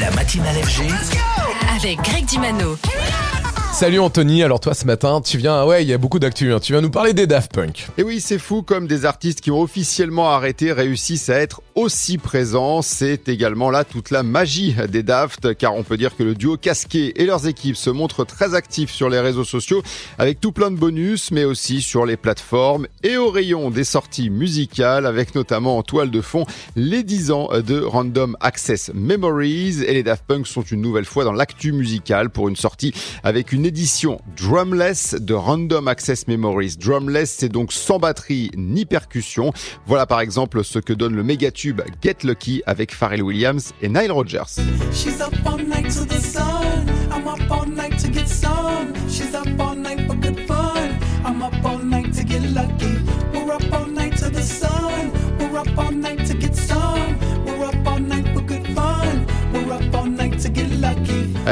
La matinale FG. Avec Greg Dimano. Salut Anthony, alors toi ce matin, tu viens, ouais, il y a beaucoup d'actu, hein. tu viens nous parler des Daft Punk. Et oui, c'est fou comme des artistes qui ont officiellement arrêté réussissent à être aussi présents. C'est également là toute la magie des Daft, car on peut dire que le duo casqué et leurs équipes se montrent très actifs sur les réseaux sociaux, avec tout plein de bonus, mais aussi sur les plateformes et au rayon des sorties musicales, avec notamment en toile de fond les 10 ans de Random Access Memories. Et les Daft Punk sont une nouvelle fois dans l'actu musical pour une sortie avec une édition drumless de Random Access Memories. Drumless, c'est donc sans batterie ni percussion. Voilà par exemple ce que donne le méga tube Get Lucky avec Pharrell Williams et Nile Rodgers.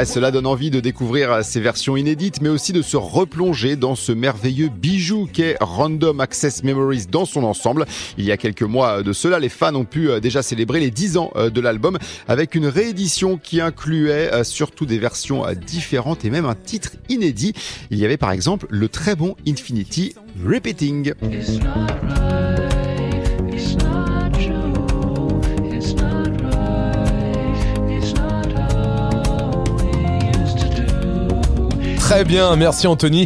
Cela donne envie de découvrir ces versions inédites, mais aussi de se replonger dans ce merveilleux bijou qu'est Random Access Memories dans son ensemble. Il y a quelques mois de cela, les fans ont pu euh, déjà célébrer les 10 ans euh, de l'album avec une réédition qui incluait euh, surtout des versions différentes et même un titre inédit. Il y avait par exemple le très bon Infinity Repeating. Très bien, merci Anthony.